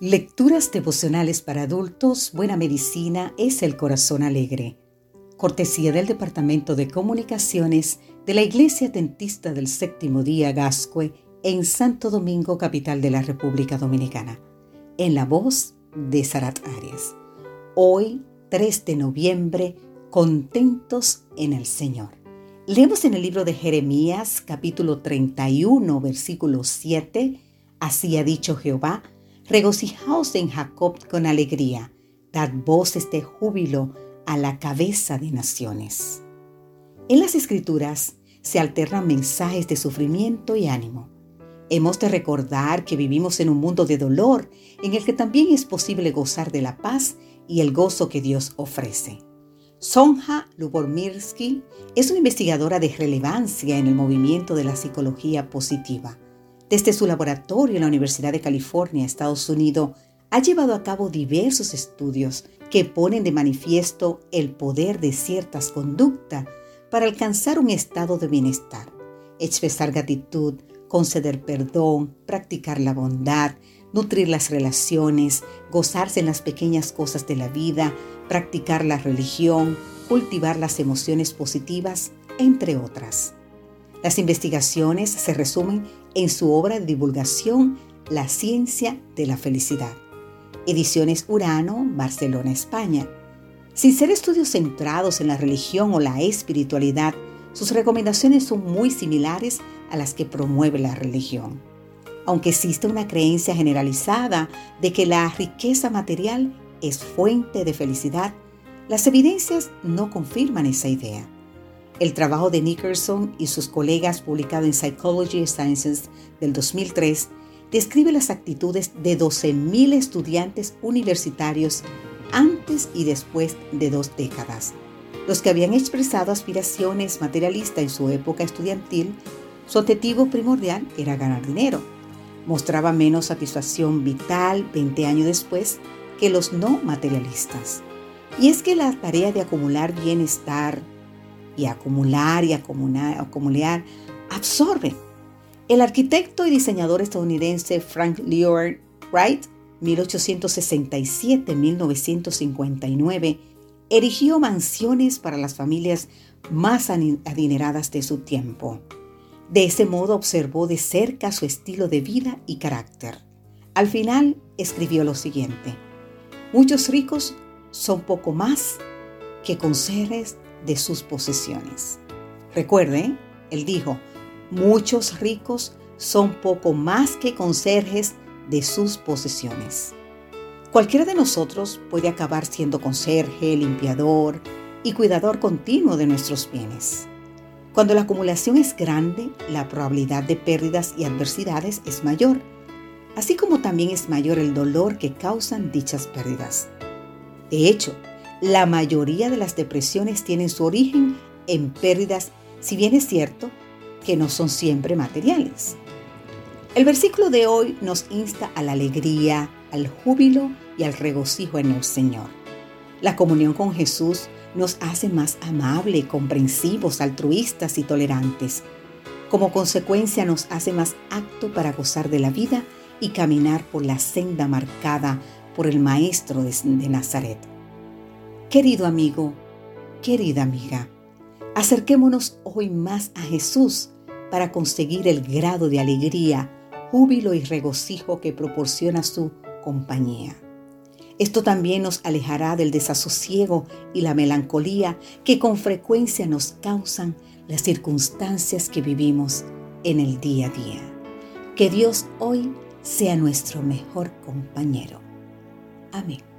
Lecturas devocionales para adultos, Buena Medicina es el Corazón Alegre. Cortesía del Departamento de Comunicaciones de la Iglesia Dentista del Séptimo Día Gascue en Santo Domingo, capital de la República Dominicana. En la voz de Sarat Arias. Hoy, 3 de noviembre, contentos en el Señor. Leemos en el libro de Jeremías, capítulo 31, versículo 7. Así ha dicho Jehová Regocijaos en Jacob con alegría, dad voces de júbilo a la cabeza de naciones. En las escrituras se alternan mensajes de sufrimiento y ánimo. Hemos de recordar que vivimos en un mundo de dolor en el que también es posible gozar de la paz y el gozo que Dios ofrece. Sonja Lubomirsky es una investigadora de relevancia en el movimiento de la psicología positiva. Desde su laboratorio en la Universidad de California, Estados Unidos, ha llevado a cabo diversos estudios que ponen de manifiesto el poder de ciertas conductas para alcanzar un estado de bienestar, expresar gratitud, conceder perdón, practicar la bondad, nutrir las relaciones, gozarse en las pequeñas cosas de la vida, practicar la religión, cultivar las emociones positivas, entre otras. Las investigaciones se resumen en su obra de divulgación La ciencia de la felicidad. Ediciones Urano, Barcelona, España. Sin ser estudios centrados en la religión o la espiritualidad, sus recomendaciones son muy similares a las que promueve la religión. Aunque existe una creencia generalizada de que la riqueza material es fuente de felicidad, las evidencias no confirman esa idea. El trabajo de Nickerson y sus colegas publicado en Psychology Sciences del 2003 describe las actitudes de 12.000 estudiantes universitarios antes y después de dos décadas. Los que habían expresado aspiraciones materialistas en su época estudiantil, su objetivo primordial era ganar dinero. Mostraba menos satisfacción vital 20 años después que los no materialistas. Y es que la tarea de acumular bienestar, y acumular y acumular, acumular, absorbe. El arquitecto y diseñador estadounidense Frank Lloyd Wright, 1867-1959, erigió mansiones para las familias más adineradas de su tiempo. De ese modo observó de cerca su estilo de vida y carácter. Al final escribió lo siguiente, muchos ricos son poco más que conserjes de sus posesiones. Recuerde, él dijo, muchos ricos son poco más que conserjes de sus posesiones. Cualquiera de nosotros puede acabar siendo conserje, limpiador y cuidador continuo de nuestros bienes. Cuando la acumulación es grande, la probabilidad de pérdidas y adversidades es mayor, así como también es mayor el dolor que causan dichas pérdidas. De hecho, la mayoría de las depresiones tienen su origen en pérdidas, si bien es cierto que no son siempre materiales. El versículo de hoy nos insta a la alegría, al júbilo y al regocijo en el Señor. La comunión con Jesús nos hace más amables, comprensivos, altruistas y tolerantes. Como consecuencia nos hace más apto para gozar de la vida y caminar por la senda marcada por el Maestro de Nazaret. Querido amigo, querida amiga, acerquémonos hoy más a Jesús para conseguir el grado de alegría, júbilo y regocijo que proporciona su compañía. Esto también nos alejará del desasosiego y la melancolía que con frecuencia nos causan las circunstancias que vivimos en el día a día. Que Dios hoy sea nuestro mejor compañero. Amén.